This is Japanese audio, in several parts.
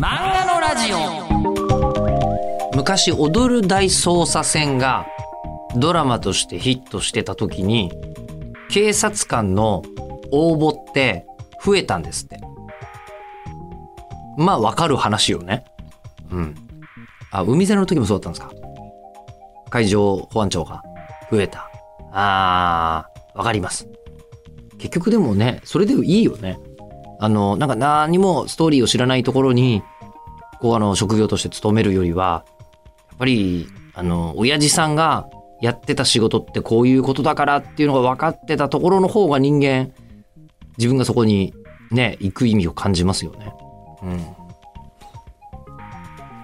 漫画のラジオ。昔踊る大捜査線がドラマとしてヒットしてた時に警察官の応募って増えたんですって。まあわかる話よね。うん。あ海猿の時もそうだったんですか？海上保安庁が増えた。あーわかります。結局でもねそれでいいよね。あの、なんか何もストーリーを知らないところに、こうあの、職業として勤めるよりは、やっぱり、あの、親父さんがやってた仕事ってこういうことだからっていうのが分かってたところの方が人間、自分がそこにね、行く意味を感じますよね。うん。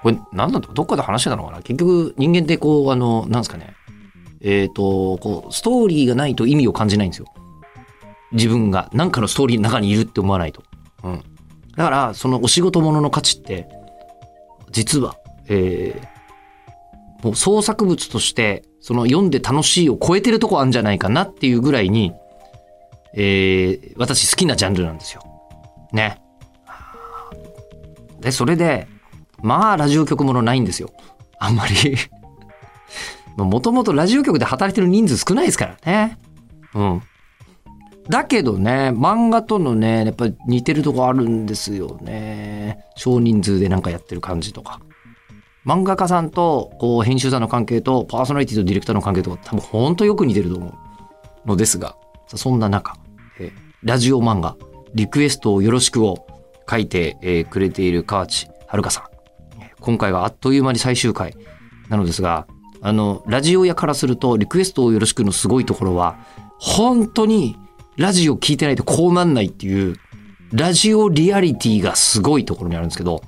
これ、なんだと、どっかで話してたのかな？結局、人間ってこう、あの、なんですかね。えっ、と、こう、ストーリーがないと意味を感じないんですよ。自分が何かのストーリーの中にいるって思わないと。うん。だから、そのお仕事ものの価値って、実は、えー、もう創作物として、その読んで楽しいを超えてるとこあるんじゃないかなっていうぐらいに、えー、私好きなジャンルなんですよ。ね。で、それで、まあ、ラジオ局ものないんですよ。あんまり。もともとラジオ局で働いてる人数少ないですからね。うん。だけどね、漫画とのね、やっぱり似てるとこあるんですよね。少人数でなんかやってる感じとか。漫画家さんと、こう、編集者の関係と、パーソナリティとディレクターの関係とか、多分ほんとよく似てると思うのですが、そんな中、ラジオ漫画、リクエストをよろしくを書いて、くれている河内遥さん。今回があっという間に最終回なのですが、あの、ラジオ屋からすると、リクエストをよろしくのすごいところは、本当にラジオ聞いてないとこうなんないっていう、ラジオリアリティがすごいところにあるんですけど、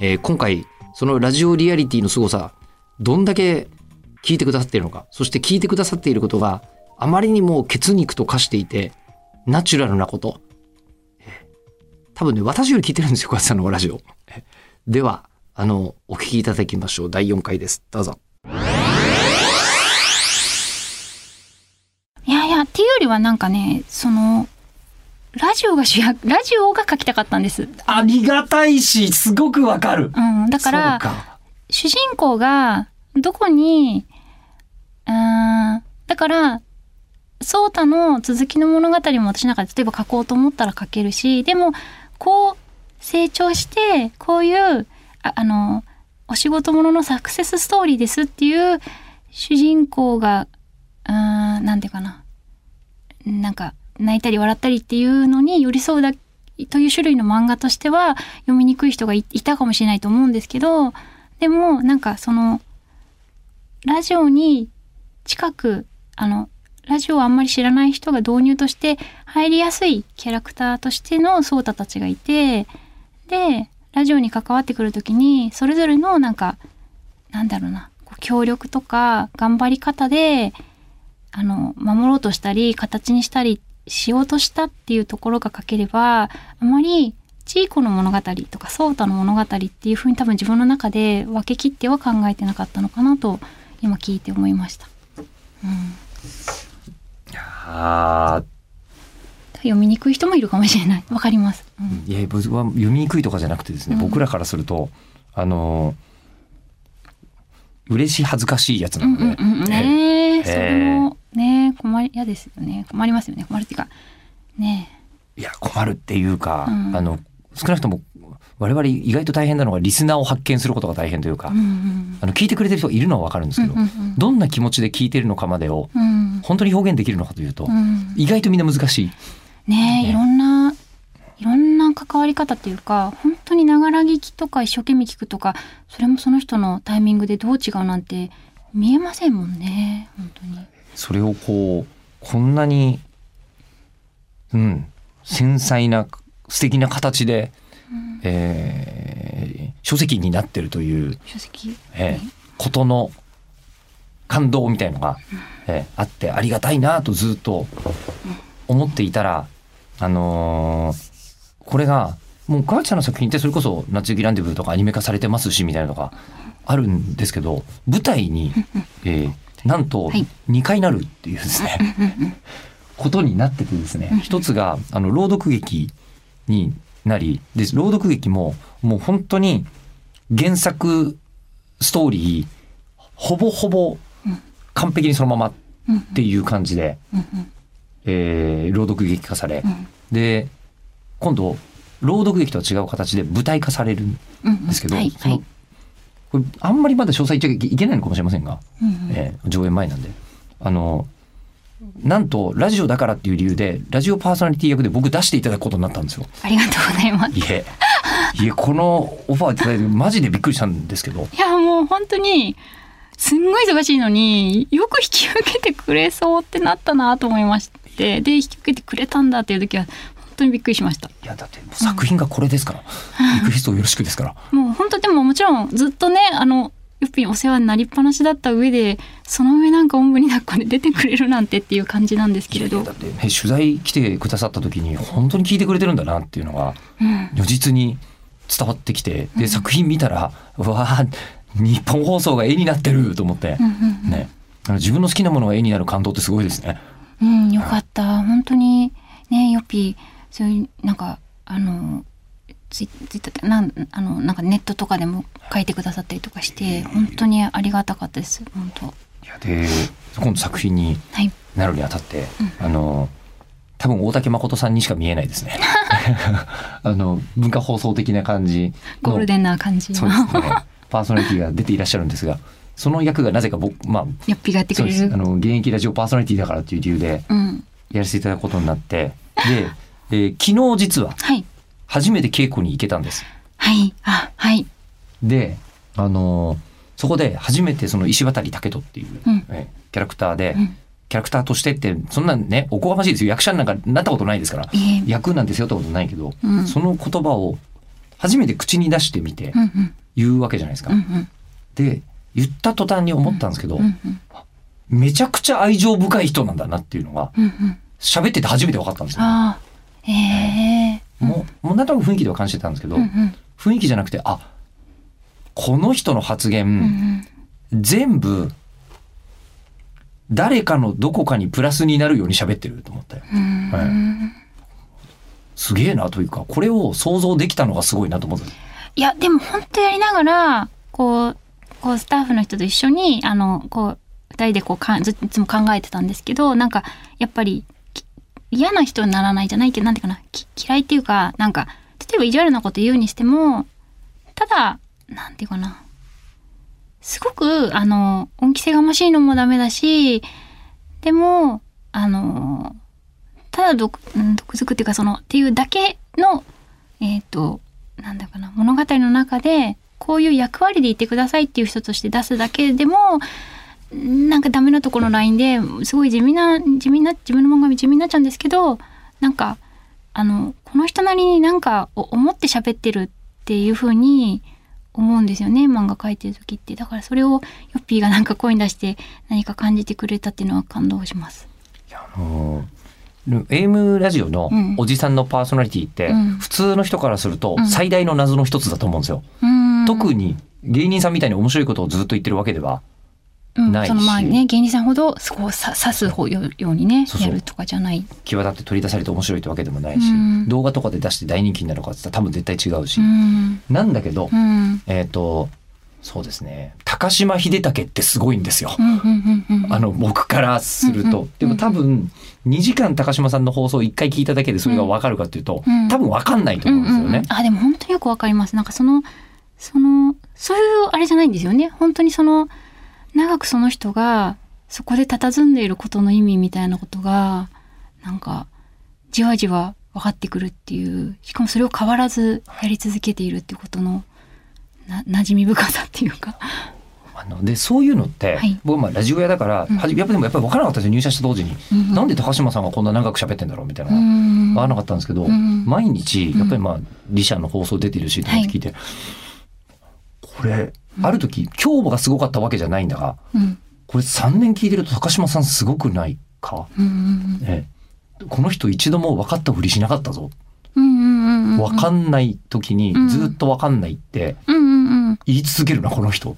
えー今回、そのラジオリアリティの凄さ、どんだけ聞いてくださっているのか、そして聞いてくださっていることがあまりにも血肉と化していて、ナチュラルなこと。多分ね、私より聞いてるんですよ、小林さんのラジオ。では、あの、お聞きいただきましょう。第4回です。どうぞ。っていうよりはなんかねそのラジオが主役ラジオが書きたかったんです、ありがたいし、すごくわかる。うん、だからか。主人公がどこにうーんだから颯太の続きの物語も私なんか例えば書こうと思ったら書けるしでもこう成長してこういうああのお仕事もののサクセスストーリーですっていう主人公がうーんなんていうかななんか泣いたり笑ったりっていうのに寄り添うだという種類の漫画としては読みにくい人がいたかもしれないと思うんですけどでもなんかそのラジオに近くあのラジオをあんまり知らない人が導入として入りやすいキャラクターとしてのソータたちがいてでラジオに関わってくる時にそれぞれのなんかなんだろうなこう協力とか頑張り方であの守ろうとしたり形にしたりしようとしたっていうところが書ければあまりチーコの物語とかソータの物語っていうふうに多分自分の中で分け切っては考えてなかったのかなと今聞いて思いました。うんあ読みにくい人もいるかもしれない。わかります。うんーいや、僕は読みにくいとかじゃなくてですね、うん僕らからすると、あのー、嬉しい恥ずかしいやつなうんので、うんうんねえ、えそれもね困り嫌ですよね。困りますよね。困るっていうかねいや、困るっていうか、うんあの、少なくとも、我々意外と大変なのがリスナーを発見することが大変というか、え。うんうんあの聞いてくれてる人がいるのはわかるんですけど、うんうんうんどんな気持ちで聞いてるのかまでをうん本当に表現できるのかというと、うん意外とみんな難しい。ねねえいろんないろんな関わり方っていうか本当にながら聞きとか一生懸命聞くとかそれもその人のタイミングでどう違うなんて見えませんもんね本当に。それをこうこんなにうん繊細な素敵な形で、えー書籍になってるという、書籍？えーことの感動みたいのが、えーあってありがたいなとずっと思っていたら、あのーこれがもう河内さんの作品ってそれこそ「夏雪ランデブー」とかアニメ化されてますしみたいなのがあるんですけど舞台に、えーなんとはい。2回なるっていうですね、ことになっててですね一つがあの朗読劇になりで朗読劇ももう本当に原作ストーリーほぼほぼ完璧にそのままっていう感じで、えー朗読劇化され、で今度朗読劇とは違う形で舞台化されるんですけど、はいそのはいこれあんまりまだ詳細言っちゃいけないのかもしれませんが、うんうん。えー上演前なんで。あのなんとラジオだからっていう理由でラジオパーソナリティ役で僕出していただくことになったんですよ。ありがとうございます。いえ。いえこのオファーいただいてマジでびっくりしたんですけど。いやもう本当にすんごい忙しいのによく引き受けてくれそうってなったなと思いまして。で引き受けてくれたんだっていう時は本当にびっくりしました。いやだって作品がこれですから、リクエストよろしくですから。もう本当でももちろんずっとねあのよっぴんお世話になりっぱなしだった上でその上なんかおんぶに抱っこで出てくれるなんてっていう感じなんですけれど。だって、ね、取材来てくださった時に本当に聞いてくれてるんだなっていうのがうん。如実に伝わってきてで作品見たらうわあ日本放送が絵になってると思って。うんうんうん。ね。自分の好きなものが絵になる感動ってすごいですね。うん、よかった。本当に、ね、よっぴ、そういう、なんか、あの、ツイツイッターなんあのなんかネットとかでも書いてくださったりとかして本当にありがたかったです。本当。いやで今度作品にはい。なるにあたって、あの多分大竹誠さんにしか見えないですね。あの文化放送的な感じの。ゴールデンな感じの。そうですね。パーソナリティが出ていらっしゃるんですが、その役がなぜか僕まあよっぴがやって。くれる。あの現役ラジオパーソナリティだからっていう理由でうん。やらせていただくことになって、で、えー昨日実ははい。初めて稽古に行けたんです。はい。あはい。で、あのーそこで初めてその石渡武人っていう、うん。えーキャラクターで、うん。キャラクターとしてってそんなんねおこがましいですよ。役者なんかなったことないですからいえ。役なんて背負ったことないけど、うん。その言葉を初めて口に出してみて言うわけじゃないですか。うんうん。で言った途端に思ったんですけど、うんうん。めちゃくちゃ愛情深い人なんだなっていうのがうんうん。喋ってて初めて分かったんですよ。あえもうもうなんとなく雰囲気では感じてたんですけど、うんうん。雰囲気じゃなくてあこの人の発言、うん全部誰かのどこかにプラスになるように喋ってると思ってうん。はい。うんすげえなというかこれを想像できたのがすごいなと思っていやでも本当やりながらこうこうスタッフの人と一緒にあのこう二人でこうかんずいつも考えてたんですけどなんかやっぱりき嫌な人にならないじゃないけどなんていうかな嫌いっていうかなんか例えば意地悪なこと言うにしてもただなんていうかなすごくあの恩着せがましいのもダメだしでもあのただ毒毒づくっていうかそのっていうだけのえっ、となんだかな物語の中でこういう役割でいてくださいっていう人として出すだけでもなんかダメなところのラインですごい地味な地味な自分の漫画地味になっちゃうんですけどなんかあのこの人なりになんかお思って喋ってるっていう風に思うんですよね漫画描いてる時って。だからそれをヨッピーがなんか声に出して何か感じてくれたっていうのは感動します。あの AM ラジオのうん。おじさんのパーソナリティって、うん。普通の人からするとうん。最大の謎の一つだと思うんですよ。うん。特に芸人さんみたいに面白いことをずっと言ってるわけではうんないし。そのまあね芸人さんほどこうさ刺す方よようにねやるとかじゃない。際立って取り出されて面白いってわけでもないし、うん。動画とかで出して大人気になるかって言ったら多分絶対違うし、うん。なんだけど、うん。えっ、とそうですね。高島秀武ってすごいんですよ。あの僕からすると、でも多分2時間高島さんの放送を1回聞いただけでそれが分かるかっていうと、うん。多分分かんないと思うんですよね。うんうんうん。あでも本当によくわかります。なんかそのそのそういうあれじゃないんですよね。本当にその長くその人がそこで佇んでいることの意味みたいなことがなんかじわじわ分かってくるっていうしかもそれを変わらずやり続けているっていうことのな馴染み深さっていうか。あのでそういうのって、はい。僕まあラジオ屋だから、うん。やっぱでもやっぱり分からなかったですよ入社した当時に、うんなんで高島さんがこんな長く喋ってんだろうみたいなうの分からなかったんですけど、うん毎日やっぱりまあリシャの放送出てるしって聞いて、これある時今日がすごかったわけじゃないんだがうん。これ3年聞いてると高島さんすごくないか、うんうんええ。この人一度も分かったふりしなかったぞ。分かんない時にうん。ずっと分かんないって言い続けるなこの人。っ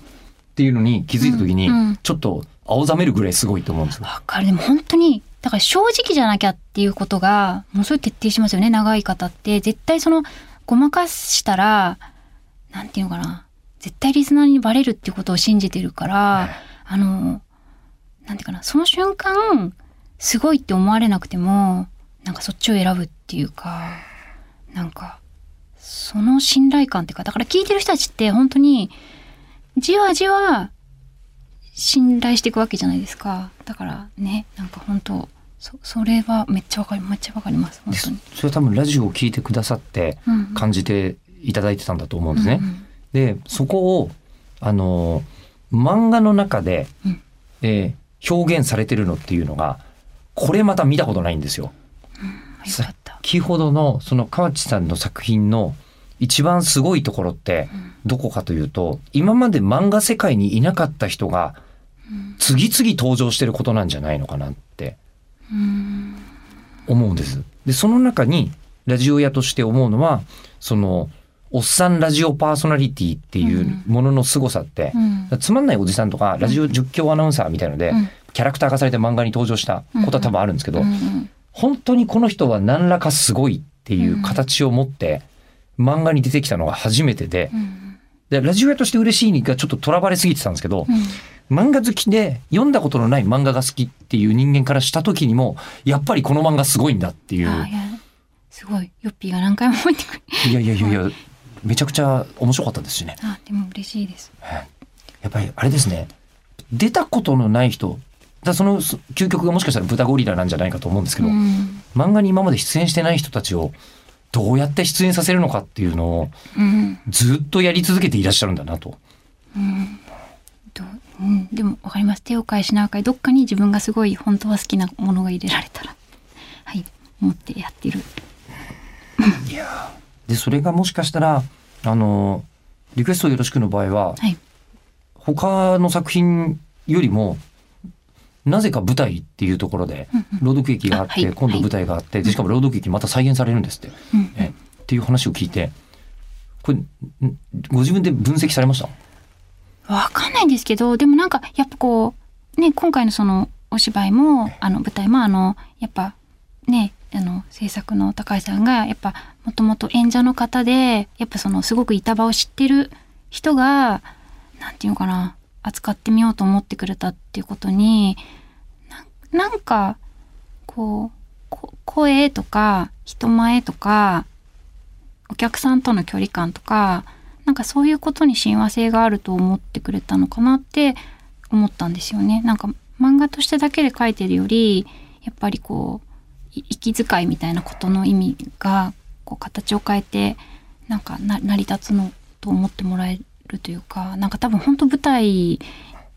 ていうのに気づいた時にちょっと青ざめるぐらいすごいと思うんですよ。わかる。でも本当にだから正直じゃなきゃっていうことがものすごい徹底しますよね長い方って。絶対そのごまかしたらなんていうのかな絶対リスナーにバレるっていうことを信じてるからあのなんていうかなその瞬間すごいって思われなくてもなんかそっちを選ぶっていうかなんかその信頼感っていうかだから聞いてる人たちって本当にじわじわ信頼していくわけじゃないですかだからねなんか本当そそれはめっちゃわかりめっちゃわかります本当に。それは多分ラジオを聞いてくださってうん感じていただいてたんだと思うんですね。うんうんでそこをあの漫画の中で、うん。えー表現されてるのっていうのがこれまた見たことないんですよ。先ほどのその河内さんの作品の一番すごいところってうん。どこかというと今まで漫画世界にいなかった人がうん。次々登場してることなんじゃないのかなってうん。思うんです。でその中にラジオ屋として思うのはそのおっさんラジオパーソナリティっていうものの凄さって、うん。つまんないおじさんとかラジオ実況アナウンサーみたいので、うん。キャラクター化されて漫画に登場したことは多分あるんですけど、うんうん本当にこの人は何らかすごいっていう形を持って漫画に出てきたのが初めてでうん。でラジオ屋として嬉しいがちょっととらわれすぎてたんですけど、うん。漫画好きで読んだことのない漫画が好きっていう人間からした時にもやっぱりこの漫画すごいんだっていう。すごい。ヨッピーが何回も覚えてくるいやいやいやいやめちゃくちゃ面白かったですしね。あでも嬉しいです。やっぱりあれですね。出たことのない人だそのそ究極がもしかしたら豚ゴリラなんじゃないかと思うんですけど、うん。漫画に今まで出演してない人たちをどうやって出演させるのかっていうのをうん。ずっとやり続けていらっしゃるんだなと。うん。どううん。でもわかります。手を変え品を変えどっかに自分がすごい本当は好きなものが入れられたらはい。思ってやってるでそれがもしかしたらあのリクエストよろしくの場合ははい。他の作品よりもなぜか舞台っていうところで朗読劇があって、今度舞台があってでしかも朗読劇また再現されるんですって、っていう話を聞いてこれんご自分で分析されました？わかんないんですけどでもなんかやっぱこうね今回のそのお芝居もあの舞台もあのやっぱねあの制作の高橋さんがやっぱもともと演者の方でやっぱそのすごく板場を知ってる人がなんていうのかな扱ってみようと思ってくれたっていうことになんなんかこう声とか人前とかお客さんとの距離感とかなんかそういうことに親和性があると思ってくれたのかなって思ったんですよね。なんか漫画としてだけで書いてるよりやっぱりこう息遣いみたいなことの意味がこう形を変えてなんか成り立つのと思ってもらえるというかなんか多分本当舞台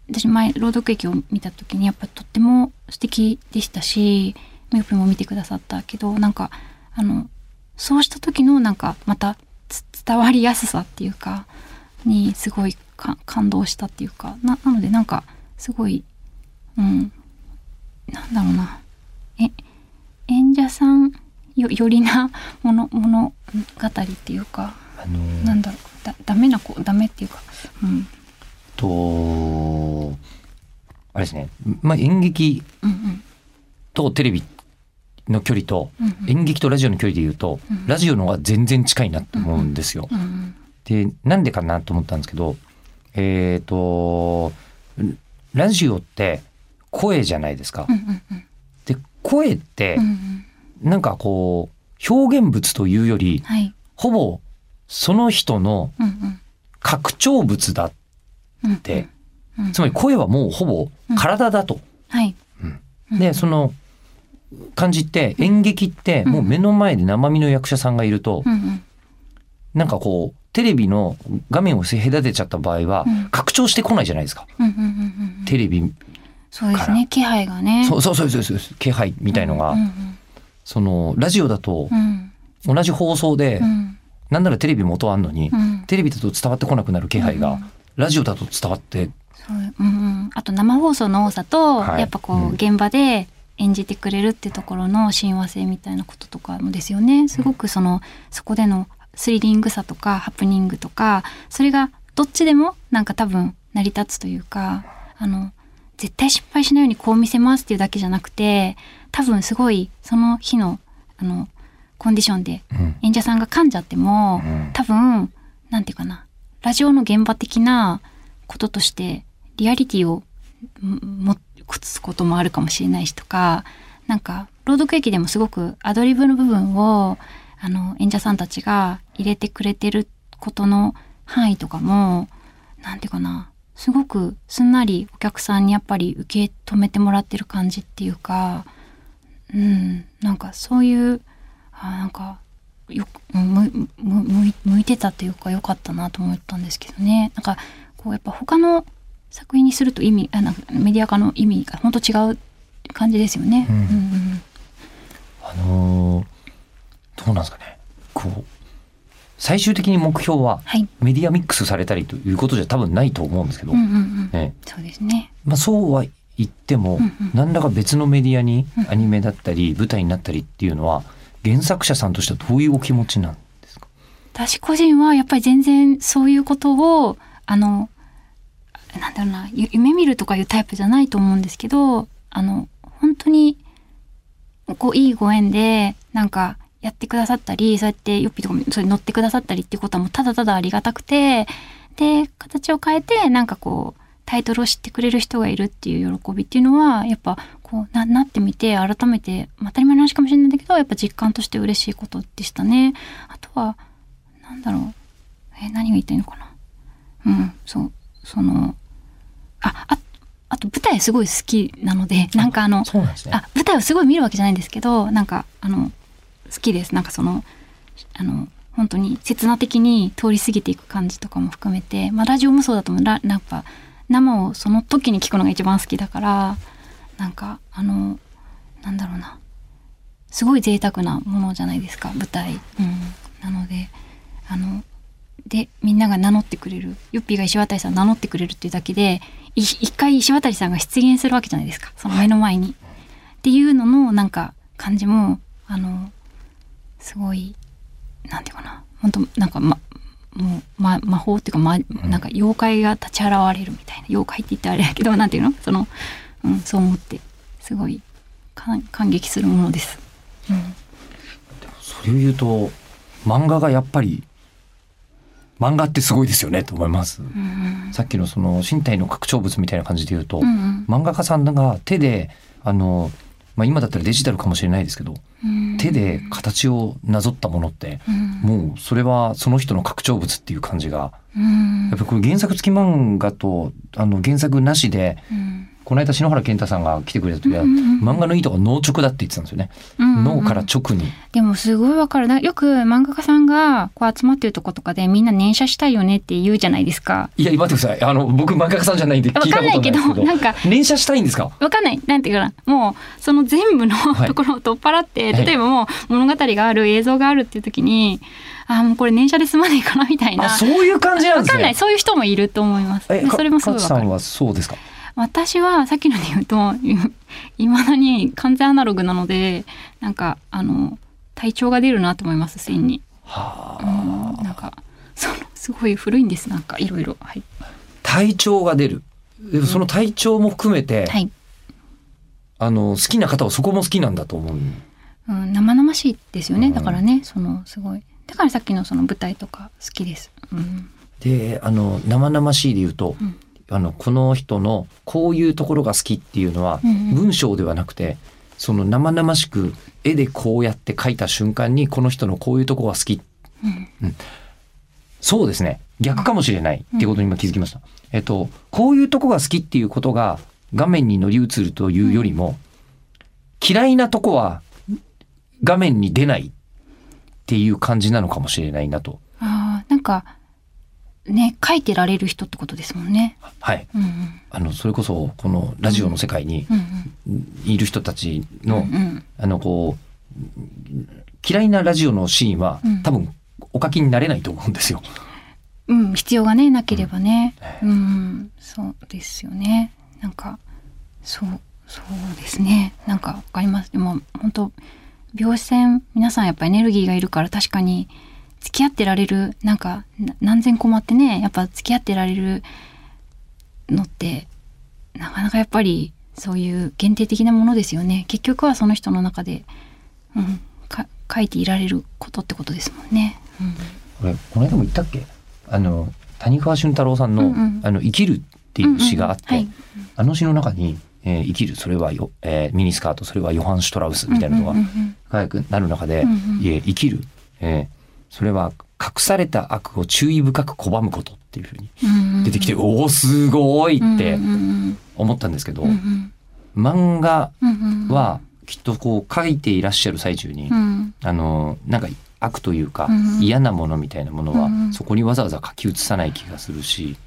私前朗読劇を見た時にやっぱとっても素敵でしたしみよぴも見てくださったけどなんかあのそうした時のなんかまた伝わりやすさっていうかにすごい感動したっていうかななのでなんかすごいうんなんだろうな。え演者さんよ よりなもの物語っていうかあのなんだろうだダメな子ダメっていうかうん。とあれですね、まあ、演劇とテレビの距離とうんうん。演劇とラジオの距離で言うと、うんラジオの方が全然近いなと思うんですよ。うんうん。でなんでかなと思ったんですけどえっ、とラジオって声じゃないですか。うんうんうん。で声ってうんうんなんかこう表現物というよりはい。ほぼその人のうんうん。拡張物だうんってうんつまり声はもうほぼ体だと。はい。でその感じって演劇ってもう目の前で生身の役者さんがいるとうんうん。なんかこうテレビの画面を隔てちゃった場合はうん。拡張してこないじゃないですか。うんうんうんうんテレビそうですね。気配がね。そうそうそうそうそう。気配みたいのが、うんうんそのラジオだとうん。同じ放送で、うん。なんならテレビ元あんのに、うん。テレビだと伝わってこなくなる気配が、うん。ラジオだと伝わって。そううんうん。あと生放送の多さと、はい。やっぱこう、うん。現場で演じてくれるってところの親和性みたいなこととかもですよね。すごくそのそこでのスリリングさとかハプニングとかそれがどっちでもなんか多分成り立つというかあの絶対失敗しないようにこう見せますっていうだけじゃなくて多分すごいその日のあのコンディションでうん。演者さんが噛んじゃっても、うん。多分なんていうかなラジオの現場的なこととしてリアリティをん持つこともあるかもしれないしとかなんか朗読劇でもすごくアドリブの部分をあの演者さんたちが入れてくれてることの範囲とかもなんていうかなすごくすんなりお客さんにやっぱり受け止めてもらってる感じっていうかうんなんかそういうあなんかよくむむ向い向いてたというか良かったなと思ったんですけどね。なんかこうやっぱ他の作品にすると意味あなんかメディア化の意味が本当違う感じですよね。うんうんうん。あのーどうなんですかね。こう最終的に目標ははい、メディアミックスされたりということじゃ多分ないと思うんですけど、そうですね。まあ、そうは言っても、うんうん何らか別のメディアにうんアニメだったり舞台になったりっていうのは原作者さんとしてはどういうお気持ちなんですか？私個人はやっぱり全然そういうことをあのなんだろうなゆ夢見るとかいうタイプじゃないと思うんですけどあの本当にこういいご縁でなんかやってくださったりそうやってよっぴとかもそれに乗ってくださったりっていうことはもうただただありがたくてで形を変えてなんかこうタイトルを知ってくれる人がいるっていう喜びっていうのはやっぱこうななってみて改めてまあ当たり前の話かもしれないんだけどやっぱ実感として嬉しいことでしたね。あとはなんだろう。え、何が言いたいのかな。うん、そう、その、あ、あ、あと舞台すごい好きなので、なんかあの、ねあ、舞台をすごい見るわけじゃないんですけど、なんか、あの、好きです。なんかその、あの、本当に刹那的に通り過ぎていく感じとかも含めて、まあラジオもそうだと思う。ラなんか、生をその時に聞くのが一番好きだから、なんか、あの、なんだろうな。すごい贅沢なものじゃないですか舞台、うん、なのであのでみんなが名乗ってくれるユッピーが石渡さん名乗ってくれるっていうだけでい一回石渡さんが出現するわけじゃないですかその目の前に。っていうののなんか感じもあのすごいなんていうかな。本当なんかまもう、ま、魔法っていうか、ま、なんか妖怪が立ち現れるみたいな。妖怪って言ってあれだけどなんていうの？その、うん、そう思って。すごい感感激するものです。うん。それを言うと漫画がやっぱり漫画ってすごいですよねと思います、うんさっきのその身体の拡張物みたいな感じで言うと、うん。漫画家さんが手であの、まあ、今だったらデジタルかもしれないですけどうん手で形をなぞったものってうん。もうそれはその人の拡張物っていう感じが。うん。やっぱこれ原作付き漫画とあの原作なしでうんこの間篠原健太さんが来てくれた時はうんうんうん漫画のいいとこ脳直だって言ってたんですよね。うん脳から直に。でもすごいわかるなよく漫画家さんがこう集まってるとことかでみんな念写したいよねって言うじゃないですか。いや待ってください。あの僕漫画家さんじゃないんでわ聞いたかんないけことないですけど。ど なんか連写したいんですか？わかんないなんていうかなもうその全部のはいところを取っ払って、はい例えばもう物語がある映像があるっていう時にあもうこれ念写で済まないかなみたいなあそういう感じなんですね。わかんないそういう人もいると思います。それもすごいわかる。さんはそうですか。私はさっきので言うといまだに完全アナログなのでなんかあの体調が出るなと思います線に。はあ。うんなんかそのすごい古いんですなんかいろいろはい、体調が出る。でもその体調も含めて、はいあの好きな方はそこも好きなんだと思う。うん、生々しいですよねうんだからねそのすごいだからさっきのその舞台とか好きです。うんであの生々しいで言うと、うんあのこの人のこういうところが好きっていうのは、文章ではなくてその生々しく絵でこうやって描いた瞬間にこの人のこういうとこが好き。うん。そうですね。逆かもしれないってことに今気づきました、えっとこういうとこが好きっていうことが画面に乗り移るというよりも、嫌いなとこは画面に出ないっていう感じなのかもしれないなと。あーなんかね書いてられる人ってことですもんね。はい。うんうん。あのそれこそこのラジオの世界にうんいる人たちうんの、うん。あのこう嫌いなラジオのシーンは、うん。多分お書きになれないと思うんですよ。うん、必要がねなければね、うん、そうですよね。なんかそうそうですね。なんかわかります。でも本当病線皆さんやっぱエネルギーがいるから確かに付き合ってられるなんかな何千コマってねやっぱ付き合ってられるのってなかなかやっぱりそういう限定的なものですよね。結局はその人の中で、うん、か書いていられることってことですもんね。うん。これこの間も言ったっけ？あの谷川俊太郎さんの「うんうん。あの生きる」っていう詩があって、うんうんはい。あの詩の中に、えー生きるそれはよ、えーミニスカートそれはヨハン・シュトラウスみたいなのが早くなる中で、うんうん。いえ生きる、えーそれは隠された悪を注意深く拒むことっていうふうにうん出てきて、おおすごいって思ったんですけど、うんうん漫画はきっとこう書いていらっしゃる最中に、うん。あのなんか悪というか、うん嫌なものみたいなものは、うん。そこにわざわざ書き写さない気がするし、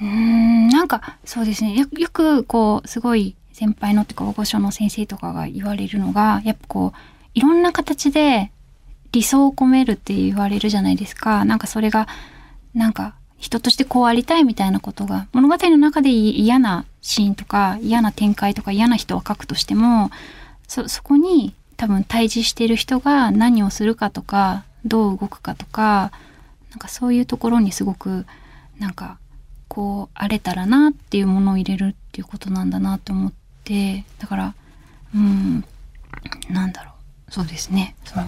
うーん。なんかそうですね。よよくこうすごい先輩のっていうか大御所の先生とかが言われるのがやっぱこういろんな形で理想を込めるって言われるじゃないですか。なんかそれがなんか人としてこうありたいみたいなことが物語の中で嫌なシーンとか嫌な展開とか嫌な人を描くとしてもそそこに多分対峙している人が何をするかとかどう動くかとかなんかそういうところにすごくなんかこう荒れたらなっていうものを入れるっていうことなんだなと思ってだからうんなんだろう。そうですね。その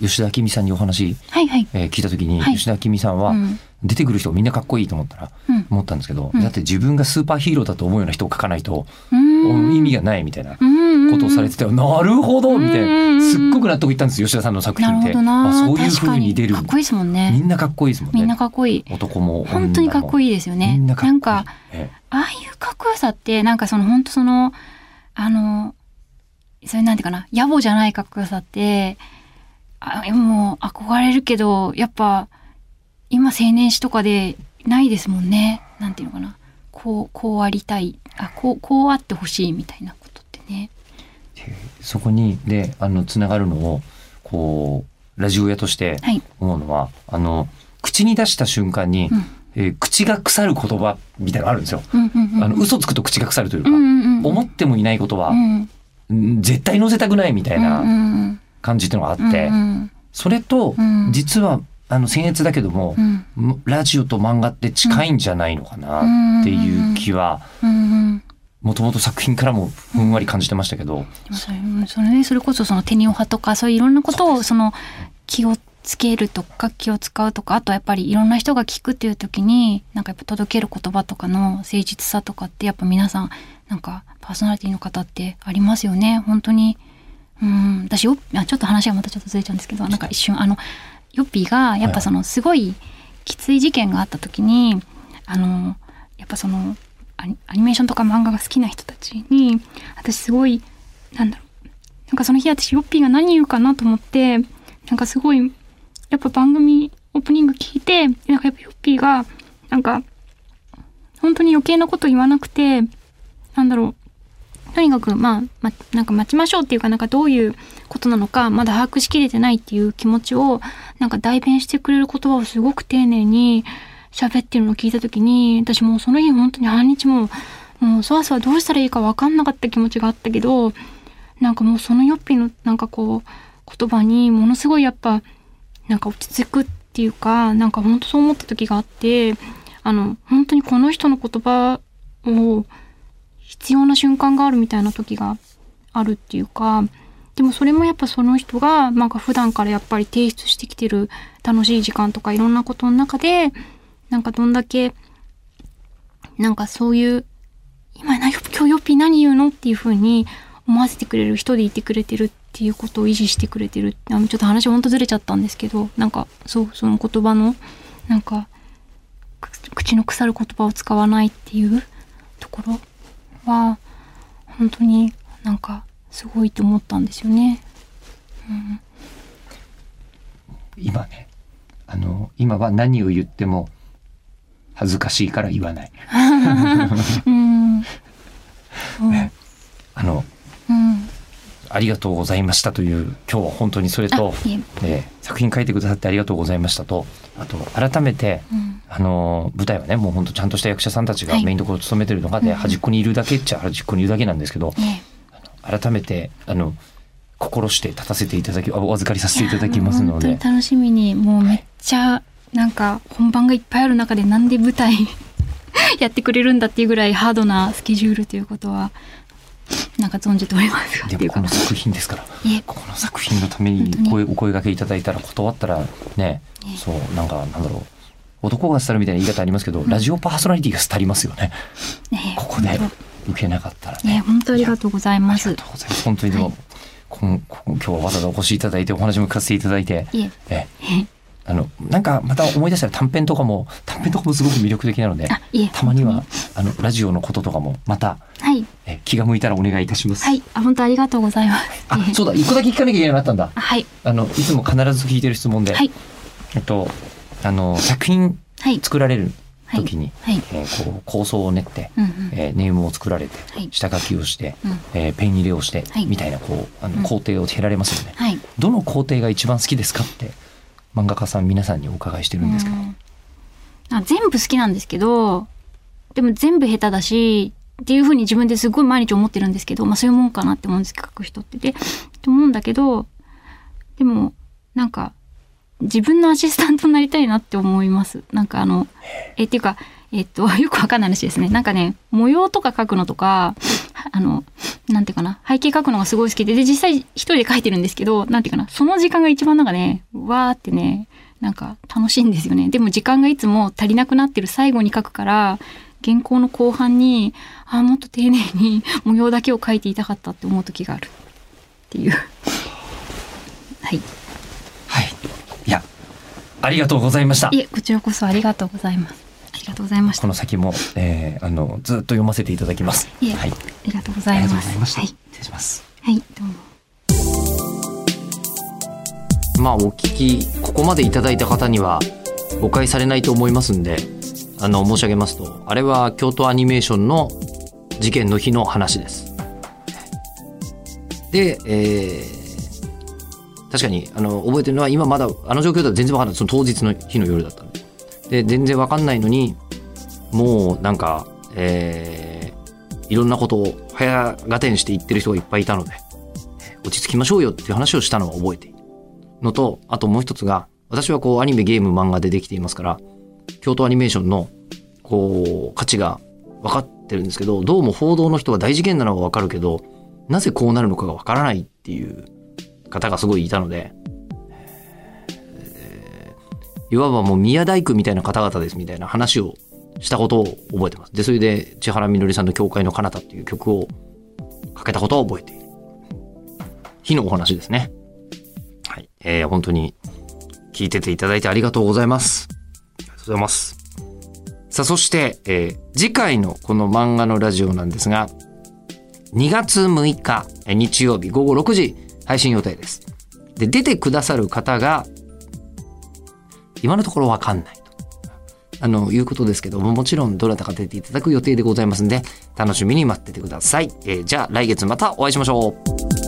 吉田明美さんにお話、はいはい。えー聞いた時に、はい。吉田明美さんは、うん。出てくる人みんなかっこいいと思ったらうん。思ったんですけど、うん。だって自分がスーパーヒーローだと思うような人を書かないと、うん。意味がないみたいなこことをされてたよ、なるほどみたいうんなすっごく納得いったんです吉田さんの作なる品って。ほどな。あそういう風に出る。確かっこいいですもんみねんなかっこいいですもんね。みんなかっこいい。男も女も。本当にかっこいいですよね。みんなかっこいい。なんかえ。ああいうかっこよさってなんかその本当そのあのそれなんていうかな野暮じゃないかっこよさってあもう憧れるけどやっぱ今青年誌とかでないですもんね。なんていうのかな。こうこうありたい。あこうこうあってほしいみたいなことってね。えそこにであのつながるのをこうラジオ屋としてはい。思うのはあの口に出した瞬間に、うん。えー口が腐る言葉みたいなのがあるんですよ。うんうんうんあの嘘つくと口が腐るというか、うんうんうん。思ってもいないことは、うん。うん絶対載せたくないみたいうんうなん感じっていうのがあって、それと、うん。実はあの僭越だけどもう、ん。ラジオと漫画って近いんじゃないのかなっていう気はもともと作品からもふんわり感じてましたけど、それそれねそれこそそのテニオ派とかそういういろんなことをその気をつけるとか気を使うとかあとやっぱりいろんな人が聞くっていう時になんかやっぱ届ける言葉とかの誠実さとかってやっぱ皆さんなんかパーソナリティの方ってありますよね。本当にうん私よあちょっと話がまたちょっとずれちゃうんですけどなんか一瞬あのヨッピーがやっぱそのすごいきつい事件があった時にあのやっぱそのアニアニメーションとか漫画が好きな人たちに私すごいなんだろうなんかその日私ヨッピーが何言うかなと思ってなんかすごいやっぱ番組オープニング聞いてなんかやっぱヨッピーがなんか本当に余計なこと言わなくてなんだろうとにかくまあ、ま、なんか待ちましょうっていうかなんかどういうことなのかまだ把握しきれてないっていう気持ちをなんか代弁してくれる言葉をすごく丁寧に喋ってるのを聞いた時に私もうその日本当に半日ももうそわそわどうしたらいいか分かんなかった気持ちがあったけどなんかもうそのヨッピーのなんかこう言葉にものすごいやっぱなんか落ち着くっていうかなんか本当そう思った時があってあの本当にこの人の言葉を必要な瞬間があるみたいな時があるっていうかでもそれもやっぱその人がなんか普段からやっぱり提出してきてる楽しい時間とかいろんなことの中でなんかどんだけなんかそういう今な今日ヨッピー何言うのっていう風に思わせてくれる人でいてくれてるっていうことを維持してくれてる。あのちょっと話ほんとずれちゃったんですけどなんかそうその言葉のなんか口の腐る言葉を使わないっていうところは本当になんかすごいと思ったんですよね。うん。今ねあの今は何を言っても恥ずかしいから言わない。うん。ねあのうん。ありがとうございましたという今日は本当にそれとえー作品書いてくださってありがとうございましたとあと改めてうんあの舞台はねもう本当ちゃんとした役者さんたちがはい。メインどころを務めてる中で、うん端っこにいるだけっちゃ端っこにいるだけなんですけどね。改めてあの心して立たせていただきお預かりさせていただきますの本で当に楽しみにもうめっちゃなんか本番がいっぱいある中でなんで舞台 やってくれるんだっていうぐらいハードなスケジュールということはなんか存じておりますが。でもこの作品ですから。この作品のためにお声掛けいただいたら断ったらねえ。そうなんかなんだろう男が廃るみたいな言い方ありますけど、ラジオパーソナリティが廃りますよね。ねここで本受けなかったら当ねね本当ありがとうございまありすがとうございます。本当にでも、はい。こん今日はわざわざお越しいただいてお話も聞かせていただいていえ。えあのなんかまた思い出したら短編とかも短編とかもすごく魅力的なのでたまにはあのラジオのこととかもまたはい。え気が向いたらお願いいたします。はい。あ本当ありがとうございます。あそうだ。一個だけ聞かなきゃいけないのあったんだ。あはい。あのいつも必ず聞いてる質問で、はい。えっとあの作品はい。作られる時に、はい。えーこう構想を練って、うんうん。えーネームを作られて、はい。下書きをして、うん。えーペン入れをして、はい。みたいなこうあうん。の工程を経られますよね。はい。どの工程が一番好きですかって漫画家さん皆さんにお伺いしてるんですけど。うん。あ全部好きなんですけどでも全部下手だしっていうふうに自分ですごい毎日思ってるんですけど、まあそういうもんかなって思うんですけど書く人って。でと思うんだけどでもなんか自分のアシスタントになりたいなって思います。なんかあのえ。っていうかえっと よくわかんない話ですね。なんかね模様とか描くのとかあのなんていうかな背景描くのがすごい好きでで実際一人で描いてるんですけどなんていうかなその時間が一番なんかねわーってねなんか楽しいんですよね。でも時間がいつも足りなくなってる最後に書くから原稿の後半にあーもっと丁寧に 模様だけを描いていたかったって思う時がある。っていう。はいはい。ありがとうございましたい。えこちらこそありがとうございますありがとうございましたこの先も、えーあのずっと読ませていただきます。いえはい。ありがとうございますはい、失礼します。はい、どうもまあお聞きここまでいただいた方には誤解されないと思いますんであの申し上げますとあれは京都アニメーションの事件の日の話です。で、えー確かにあの覚えてるのは今まだあの状況だと全然わかんない。その当日の日の夜だったんでで全然わかんないのにもうなんか、えーいろんなことを早がてにして言ってる人がいっぱいいたので落ち着きましょうよっていう話をしたのは覚えているのとあともう一つが私はこうアニメゲーム漫画でできていますから京都アニメーションのこう価値が分かってるんですけどどうも報道の人は大事件なのは分かるけどなぜこうなるのかが分からないっていう方がすごいいたので、えーいわばもう宮大工みたいな方々ですみたいな話をしたことを覚えてます。でそれで千原みのりさんの「教会の彼方」っていう曲をかけたことを覚えている。日のお話ですね。はい。えー本当に聞いてていただいてありがとうございます。ありがとうございます。さあ、そして、えー次回のこの漫画のラジオなんですが、2月6日、えー日曜日午後6時配信予定です。で、出てくださる方が、今のところわかんないと。あの、いうことですけども、もちろんどなたか出ていただく予定でございますんで、楽しみに待っててください。えーじゃあ来月またお会いしましょう。